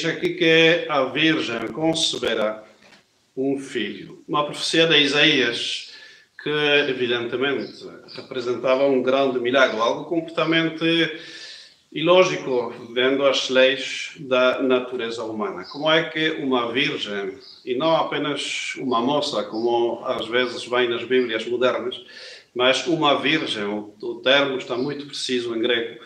Eis aqui que a Virgem conceberá um filho. Uma profecia de Isaías que, evidentemente, representava um grande milagre, algo completamente ilógico, vendo as leis da natureza humana. Como é que uma virgem, e não apenas uma moça, como às vezes vem nas Bíblias modernas, mas uma virgem, o, termo está muito preciso em grego,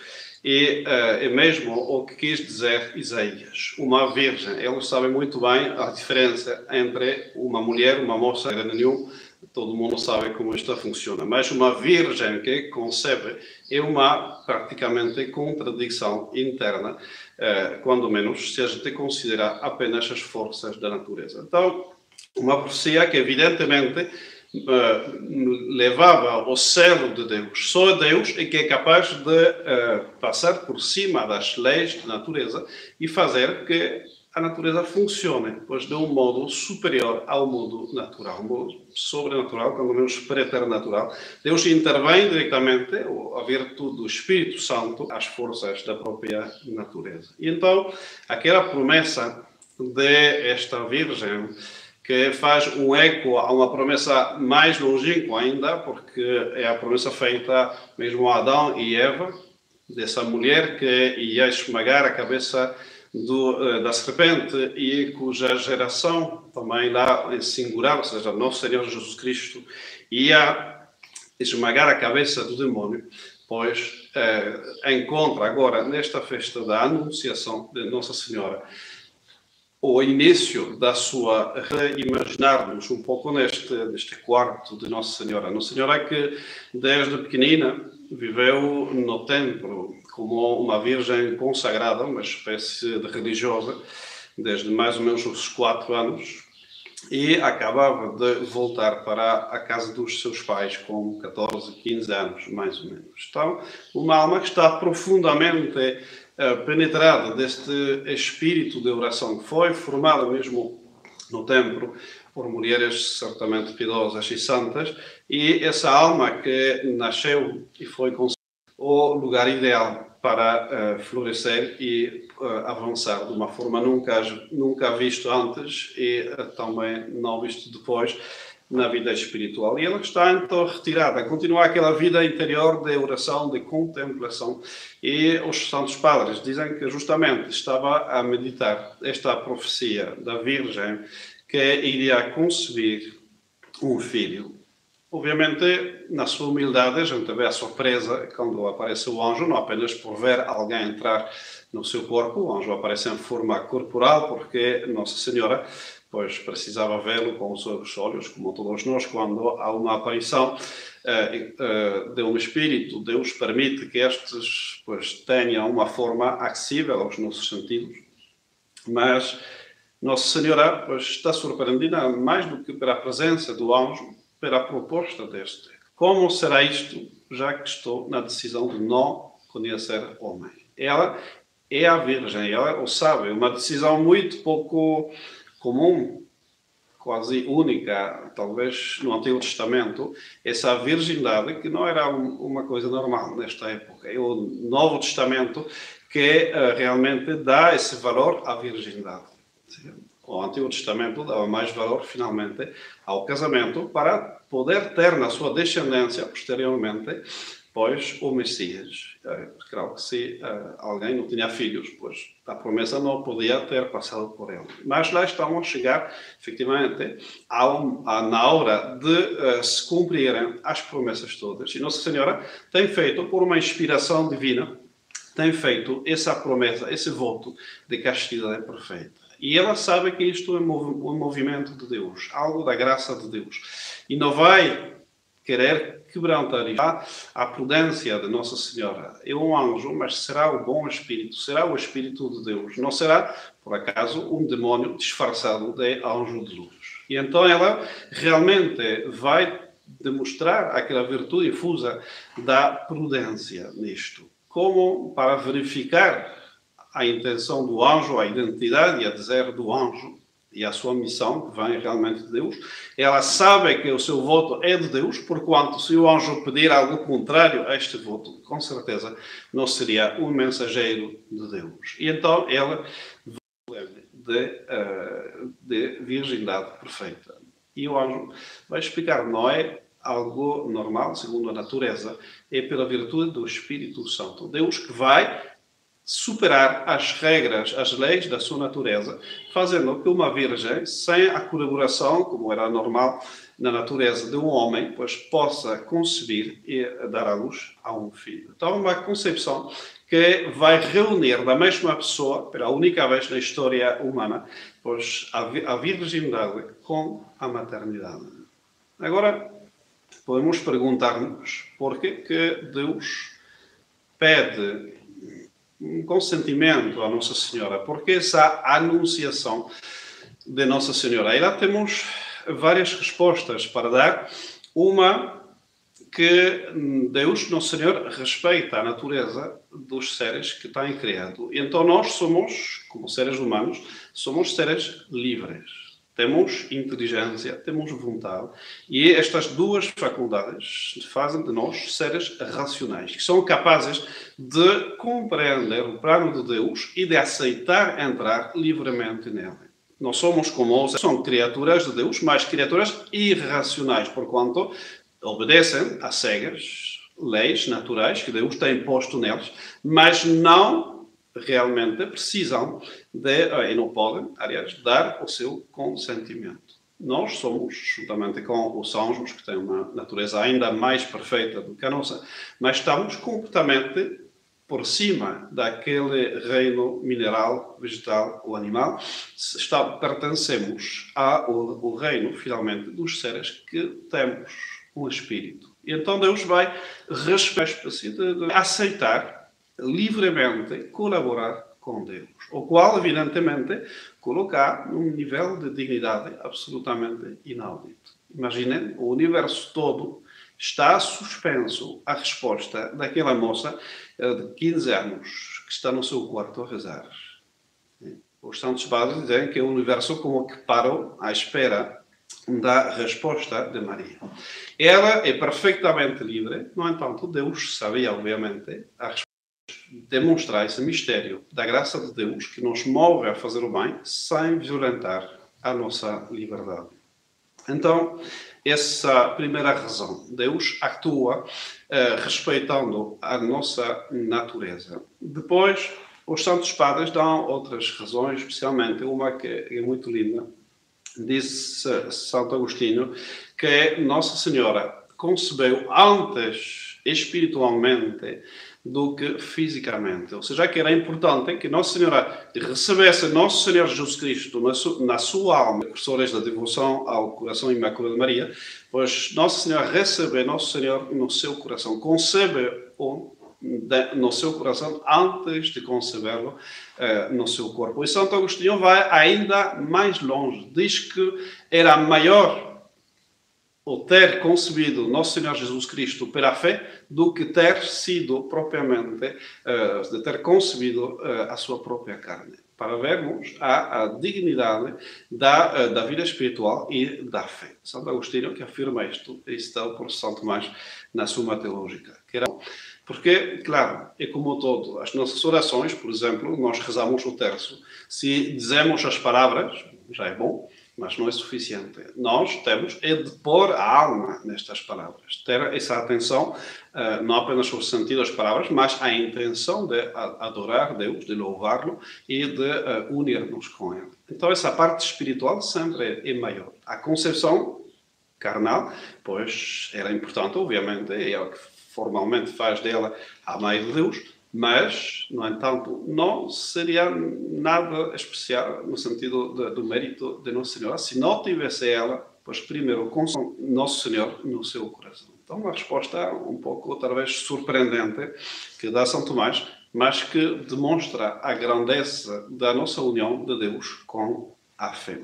e uh, mesmo o que quis dizer Isaías. Uma virgem, eles sabem muito bem a diferença entre uma mulher, uma moça, nenhum, todo mundo sabe como isto funciona. Mas uma virgem que concebe é uma praticamente contradição interna, eh, quando menos se a gente considerar apenas as forças da natureza. Então, uma profecia que evidentemente levava ao selo de Deus. Só Deus é que é capaz de eh, passar por cima das leis da natureza e fazer que a natureza funcione, pois de um modo superior ao mundo natural, um modo sobrenatural, quando menos preternatural. Deus intervém diretamente, a virtude do Espírito Santo, às forças da própria natureza. E então, aquela promessa de esta Virgem, que faz um eco a uma promessa mais longínqua ainda, porque é a promessa feita mesmo a Adão e Eva, dessa mulher que ia esmagar a cabeça do, eh, da serpente e cuja geração também lá em singular, ou seja, nosso Senhor Jesus Cristo, ia esmagar a cabeça do demônio, pois eh, encontra agora nesta festa da Anunciação de Nossa Senhora o início da sua reimaginar-nos um pouco neste, neste quarto de Nossa Senhora. Nossa Senhora que desde pequenina viveu no templo como uma virgem consagrada, uma espécie de religiosa, desde mais ou menos os quatro anos, e acabava de voltar para a casa dos seus pais com 14, 15 anos, mais ou menos. Então, uma alma que está profundamente penetrada deste espírito de oração, que foi formada mesmo no templo por mulheres certamente piedosas e santas, e essa alma que nasceu e foi o lugar ideal para uh, florescer e uh, avançar de uma forma nunca, nunca visto antes e uh, também não visto depois na vida espiritual. E ela está então retirada, continua aquela vida interior de oração, de contemplação. E os Santos Padres dizem que justamente estava a meditar esta profecia da Virgem que iria conceber um filho Obviamente, na sua humildade, a gente vê a surpresa quando aparece o anjo, não apenas por ver alguém entrar no seu corpo, o anjo aparece em forma corporal, porque Nossa Senhora pois precisava vê-lo com os seus olhos, como todos nós, quando há uma aparição eh, eh, de um espírito, Deus permite que estes pois, tenham uma forma acessível aos nossos sentidos, mas Nossa Senhora pois, está surpreendida mais do que pela presença do anjo, pela proposta deste. Como será isto, já que estou na decisão de não conhecer homem? Ela é a Virgem, ela o sabe, é uma decisão muito pouco comum, quase única, talvez no Antigo Testamento, essa virgindade que não era uma coisa normal nesta época. É o Novo Testamento que uh, realmente dá esse valor à virgindade. O Antigo Testamento dava mais valor, finalmente, ao casamento para poder ter na sua descendência, posteriormente, pois o Messias. É, claro que se uh, alguém não tinha filhos, pois a promessa não podia ter passado por ele. Mas lá estão a chegar, efetivamente, a, na hora de uh, se cumprirem as promessas todas. E Nossa Senhora tem feito, por uma inspiração divina, tem feito essa promessa, esse voto de castidade perfeita. E ela sabe que isto é um movimento de Deus, algo da graça de Deus. E não vai querer quebrantar a prudência de Nossa Senhora. É um anjo, mas será o bom Espírito, será o Espírito de Deus. Não será, por acaso, um demónio disfarçado de anjo de luz. E então ela realmente vai demonstrar aquela virtude difusa da prudência nisto. Como para verificar a intenção do anjo, a identidade e a dizer do anjo e a sua missão, que vem realmente de Deus, ela sabe que o seu voto é de Deus, porquanto se o anjo pedir algo contrário a este voto, com certeza não seria um mensageiro de Deus. E então ela de, uh, de virgindade perfeita. E o anjo vai explicar, não é algo normal, segundo a natureza, é pela virtude do Espírito Santo. Deus que vai superar as regras, as leis da sua natureza, fazendo que uma virgem, sem a colaboração, como era normal na natureza de um homem, pois possa conceber e dar à luz a um filho. Então, uma concepção que vai reunir da mesma pessoa, pela única vez na história humana, pois a virgindade com a maternidade. Agora, podemos perguntar-nos por que Deus pede um consentimento à Nossa Senhora, porque essa anunciação de Nossa Senhora. Aí lá temos várias respostas para dar. Uma que Deus, Nosso Senhor, respeita a natureza dos seres que têm criado. Então nós somos, como seres humanos, somos seres livres temos inteligência, temos vontade, e estas duas faculdades fazem de nós seres racionais, que são capazes de compreender o plano de Deus e de aceitar entrar livremente nele. Nós somos como são criaturas de Deus, mas criaturas irracionais, porquanto obedecem a cegas leis naturais que Deus tem posto neles, mas não realmente precisam de, eh, e não podem, aliás, dar o seu consentimento. Nós somos, juntamente com os anjos, que têm uma natureza ainda mais perfeita do que a nossa, mas estamos completamente por cima daquele reino mineral, vegetal ou animal, está, pertencemos ao, ao reino, finalmente, dos seres que temos um espírito. E então Deus vai respeitar, de aceitar livremente colaborar com Deus, o qual, evidentemente, colocar num nível de dignidade absolutamente inaudito. Imaginem, o universo todo está suspenso à resposta daquela moça eh, de 15 anos que está no seu quarto a rezar. Os santos padres dizem que o universo como que parou à espera da resposta de Maria. Ela é perfeitamente livre, no entanto, Deus sabia, obviamente, a resposta demonstrar esse mistério da graça de Deus que nos move a fazer o bem sem violentar a nossa liberdade. Então, essa primeira razão, Deus atua eh, respeitando a nossa natureza. Depois, os santos padres dão outras razões, especialmente uma que é muito linda. Diz Santo Agostinho que Nossa Senhora concebeu antes espiritualmente do que fisicamente. Ou seja, que era importante que Nossa Senhora recebesse Nosso Senhor Jesus Cristo na, su na sua alma, precursores da devoção ao coração imaculado de Maria, pois Nossa Senhora recebe Nosso Senhor no seu coração, concebe-o no seu coração antes de concebê-lo eh, no seu corpo. E Santo Agostinho vai ainda mais longe, diz que era maior ou ter concebido Nosso Senhor Jesus Cristo pela fé do que ter sido propriamente, uh, de ter concebido uh, a sua própria carne. Para vermos a, a dignidade da, uh, da vida espiritual e da fé. Santo Agostinho que afirma isto, e está por Santo Tomás na Suma Teológica. Que era, porque, claro, é como todo, as nossas orações, por exemplo, nós rezamos o terço. Se dizemos as palavras, já é bom, mas não é suficiente. Nós temos é de pôr a alma nestas palavras, ter essa atenção, eh, não apenas sobre o sentido das palavras, mas a intenção de adorar Deus, de louvá-lo e de eh, unir-nos com Ele. Então, essa parte espiritual sempre é maior. A concepção carnal, pois era importante, obviamente, é o que formalmente faz dela a mãe de Deus, mas, no entanto, não seria nada especial no sentido de, do mérito de Nossa Senhora se não tivesse ela, pois primeiro, com Nosso Senhor no seu coração. Então, uma resposta um pouco, talvez, surpreendente que dá São Tomás, mas que demonstra a grandeza da nossa união de Deus com a fé.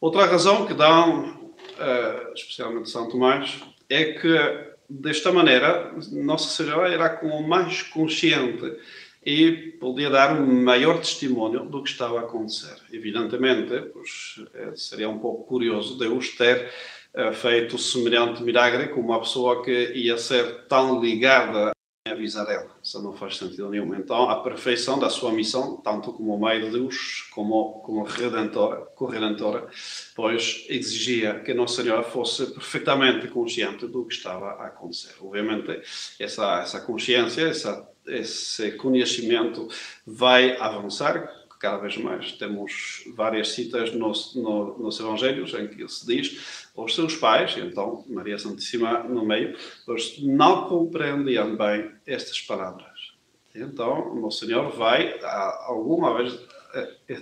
Outra razão que dão, uh, especialmente São Tomás, é que desta maneira, Nossa Senhora era como mais consciente e podia dar um maior testemunho do que estava a acontecer. Evidentemente, pois, eh, seria um pouco curioso Deus ter uh, feito semelhante milagre com uma pessoa que ia ser tão ligada avisar ela. Isso não faz sentido nenhum. Então, a perfeição da sua missão, tanto como Mãe de Deus, como como Redentora, corredentora, pois exigia que Nossa Senhora fosse perfeitamente consciente do que estava a acontecer. Obviamente, essa, essa consciência, essa, esse conhecimento vai avançar cada vez mais. Temos várias citas nos, no, nos Evangelhos em que se diz aos seus pais, então Maria Santíssima no meio, eles não compreendiam bem estas palavras. Então, o Senhor vai, alguma vez,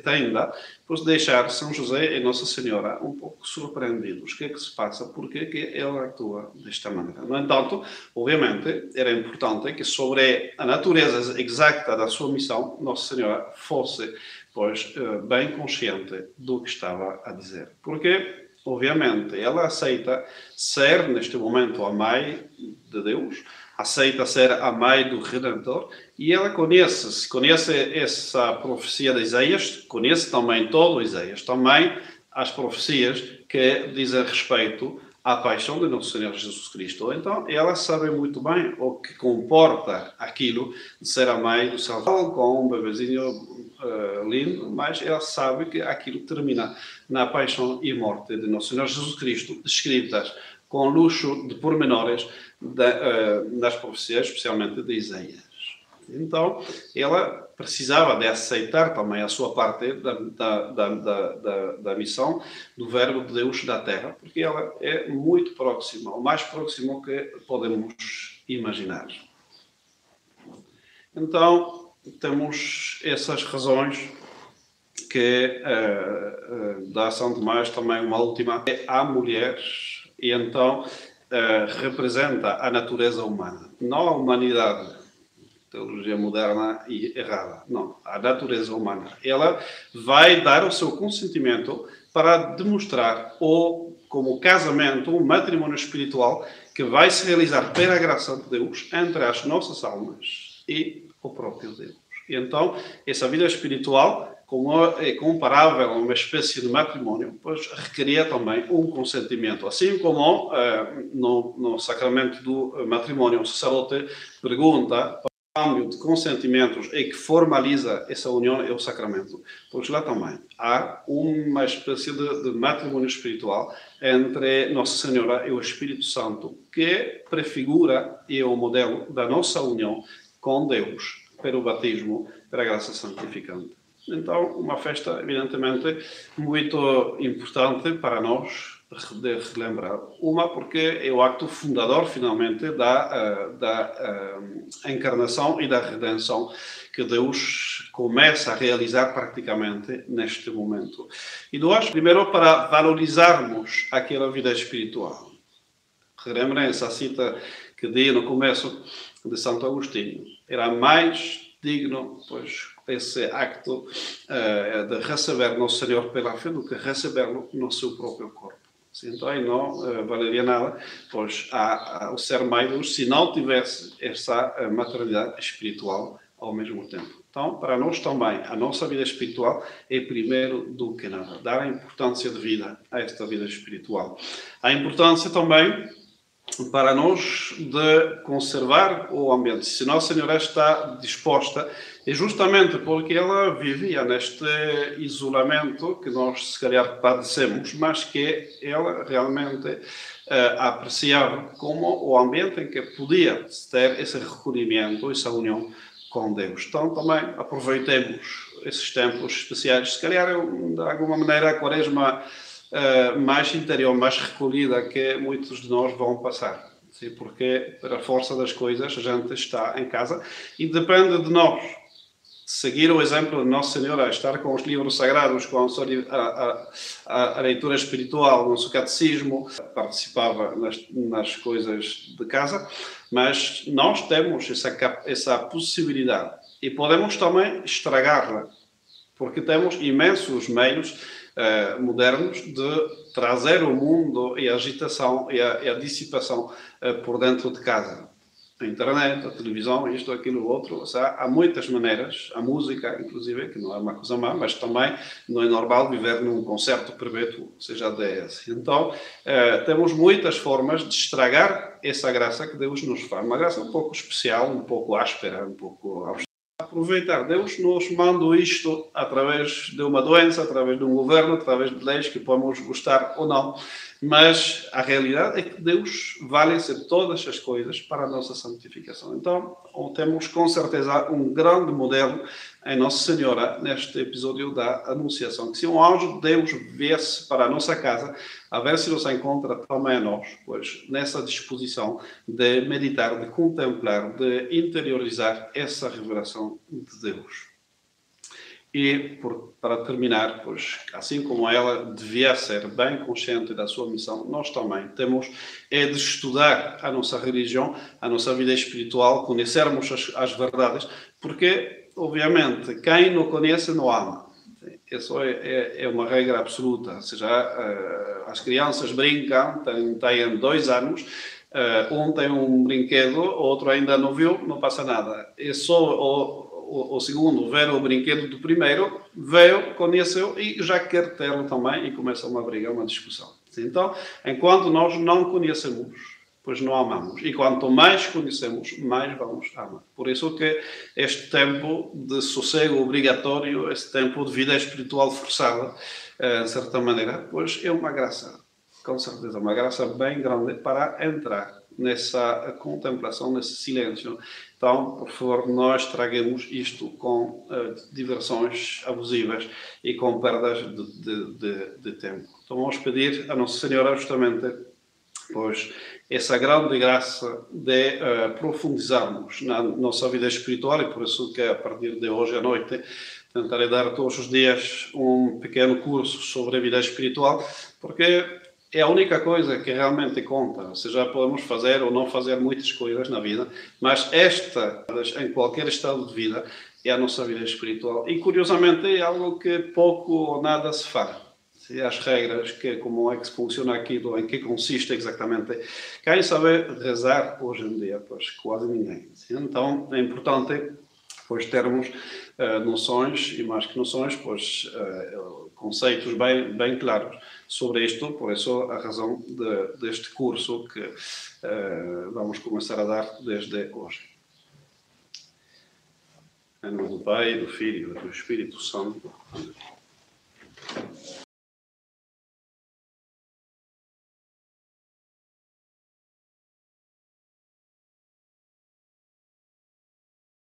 ainda, por deixar São José e Nossa Senhora um pouco surpreendidos. O que é que se passa? Por que, que ele atua desta maneira? No entanto, obviamente, era importante que sobre a natureza exata da sua missão, Nossa Senhora fosse, pois, eh, bem consciente do que estava a dizer. Porque obviamente, ela aceita ser, neste momento, a mãe de Deus, aceita ser a mãe do Redentor, e ela conhece, conhece essa profecia de Isaías, conhece também todo Isaías, também as profecias que dizem respeito à paixão de nosso Senhor Jesus Cristo. Então, ela sabe muito bem o que comporta aquilo de ser a mãe do Salvador, com um bebezinho uh, lindo, mas ela sabe que aquilo termina na paixão e morte de nosso Senhor Jesus Cristo, descritas com luxo de pormenores de, uh, nas profecias, especialmente de Isaías. Então, ela precisava de aceitar também a sua parte da, da, da, da, da missão do Verbo de Deus da Terra, porque ela é muito próxima, o mais próximo que podemos imaginar. Então, temos essas razões que uh, uh, da São Tomás também uma última. É a mulheres e então uh, representa a natureza humana, não a humanidade teologia moderna e errada. Não, a natureza humana. Ela vai dar o seu consentimento para demonstrar o como casamento, um matrimônio espiritual que vai se realizar pela graça de Deus entre as nossas almas e o próprio Deus. E então, essa vida espiritual, como é comparável a uma espécie de matrimônio, pois requeria também um consentimento. Assim como eh, no, no sacramento do matrimônio, o sacerdote pergunta câmbio de consentimentos é que formaliza essa união é o sacramento. Pois lá também há uma espécie de, de, matrimônio espiritual entre Nossa Senhora e o Espírito Santo, que prefigura e é o modelo da nossa união com Deus pelo batismo, pela graça santificante. Então, uma festa, evidentemente, muito importante para nós, de relembrar. Uma, porque é o acto fundador, finalmente, da, eh, da eh, encarnação e da redenção que Deus começa a realizar praticamente neste momento. E dois, primeiro, para valorizarmos aquela vida espiritual. Relembrem essa cita que dei no começo de Santo Agostinho. Era mais digno, pois, esse acto uh, de receber Nosso Senhor pela fé do que recebê-lo no seu próprio corpo. Então não uh, valeria nada, pois há, há, o ser mãe se não tivesse essa uh, maternidade espiritual ao mesmo tempo. Então, para nós também, a nossa vida espiritual é primeiro do que nada. Dar a importância de vida a esta vida espiritual. A importância também para nós de conservar o ambiente. Se Nossa Senhora está disposta, é justamente porque ela vivia neste isolamento que nós, se calhar, padecemos, mas que ela realmente uh, apreciava como o ambiente em que podia ter esse recolhimento, essa união com Deus. Então, também aproveitemos esses tempos especiais. Se calhar, de alguma maneira, a Quaresma uh, mais interior, mais recolhida que muitos de nós vão passar. Sim, porque, pela força das coisas, a gente está em casa e depende de nós seguir o exemplo de Nossa Senhora, estar com os livros sagrados, com a, a, a, a leitura espiritual, no seu catecismo, participava nas, nas, coisas de casa, mas nós temos essa, essa possibilidade e podemos também estragá-la, porque temos imensos meios eh, modernos de trazer o mundo e a agitação e a, e a dissipação uh, por dentro de casa. a internet, a televisão, isto, aquilo, outro. Ou seja, há muitas maneiras, a música, inclusive, que não é uma coisa má, mas também não é normal viver num concerto perpétuo, seja DS. Então, eh, temos muitas formas de estragar essa graça que Deus nos faz. Uma graça um pouco especial, um pouco áspera, um pouco aproveitar. Deus nos manda isto através de uma doença, através de um governo, através de leis que podemos gostar ou não. Mas a realidade é que Deus vale ser todas as coisas para a nossa santificação. Então, temos com certeza um grande modelo em Nossa Senhora neste episódio da Anunciação. Que se um anjo de Deus viesse para a nossa casa, a ver se nos encontra também a nós, pois nessa disposição de meditar, de contemplar, de interiorizar essa revelação de Deus. E, por, para terminar, pois, assim como ela devia ser bem consciente da sua missão, nós também temos é de estudar a nossa religião, a nossa vida espiritual, conhecermos as, as verdades, porque, obviamente, quem não conhece não ama. Isso é, é, é uma regra absoluta. Ou seja, uh, as crianças brincam, têm, têm dois anos, uh, um tem um brinquedo, outro ainda não viu, não passa nada. É só o, segundo ver o brinquedo do primeiro, veio, conheceu e já quer tê-lo também e começa uma briga, uma discussão. Então, enquanto nós não conhecemos, pois não amamos. E quanto mais conhecemos, mais vamos amar. Por isso que este tempo de sossego obrigatório, este tempo de vida espiritual forçada, eh, de certa maneira, pois é uma graça, com certeza, uma graça bem grande para entrar nessa contemplação, nesse silêncio. Então, por favor, nós tragamos isto com uh, diversões abusivas e com perdas de, de, de, de, tempo. Então, vamos pedir a Nossa Senhora justamente, pois, essa grande graça de uh, profundizarmos na nossa vida espiritual e por isso que a partir de hoje à noite tentarei dar todos os dias um pequeno curso sobre a vida espiritual, porque é a única coisa que realmente conta. Ou seja, podemos fazer ou não fazer muitas coisas na vida, mas esta, em qualquer estado de vida, é a nossa vida espiritual. E curiosamente é algo que pouco ou nada se fala. Se as regras, que, como é que funciona aquilo, em que consiste exatamente. Quem sabe rezar hoje em dia? Pois quase ninguém. Então é importante pois termos uh, noções e mais que noções, pois uh, conceitos bem, bem claros sobre isto, por isso a razão de, deste curso que uh, vamos começar a dar desde hoje. Em nome do Pai, do Filho e do Espírito Santo. Amém.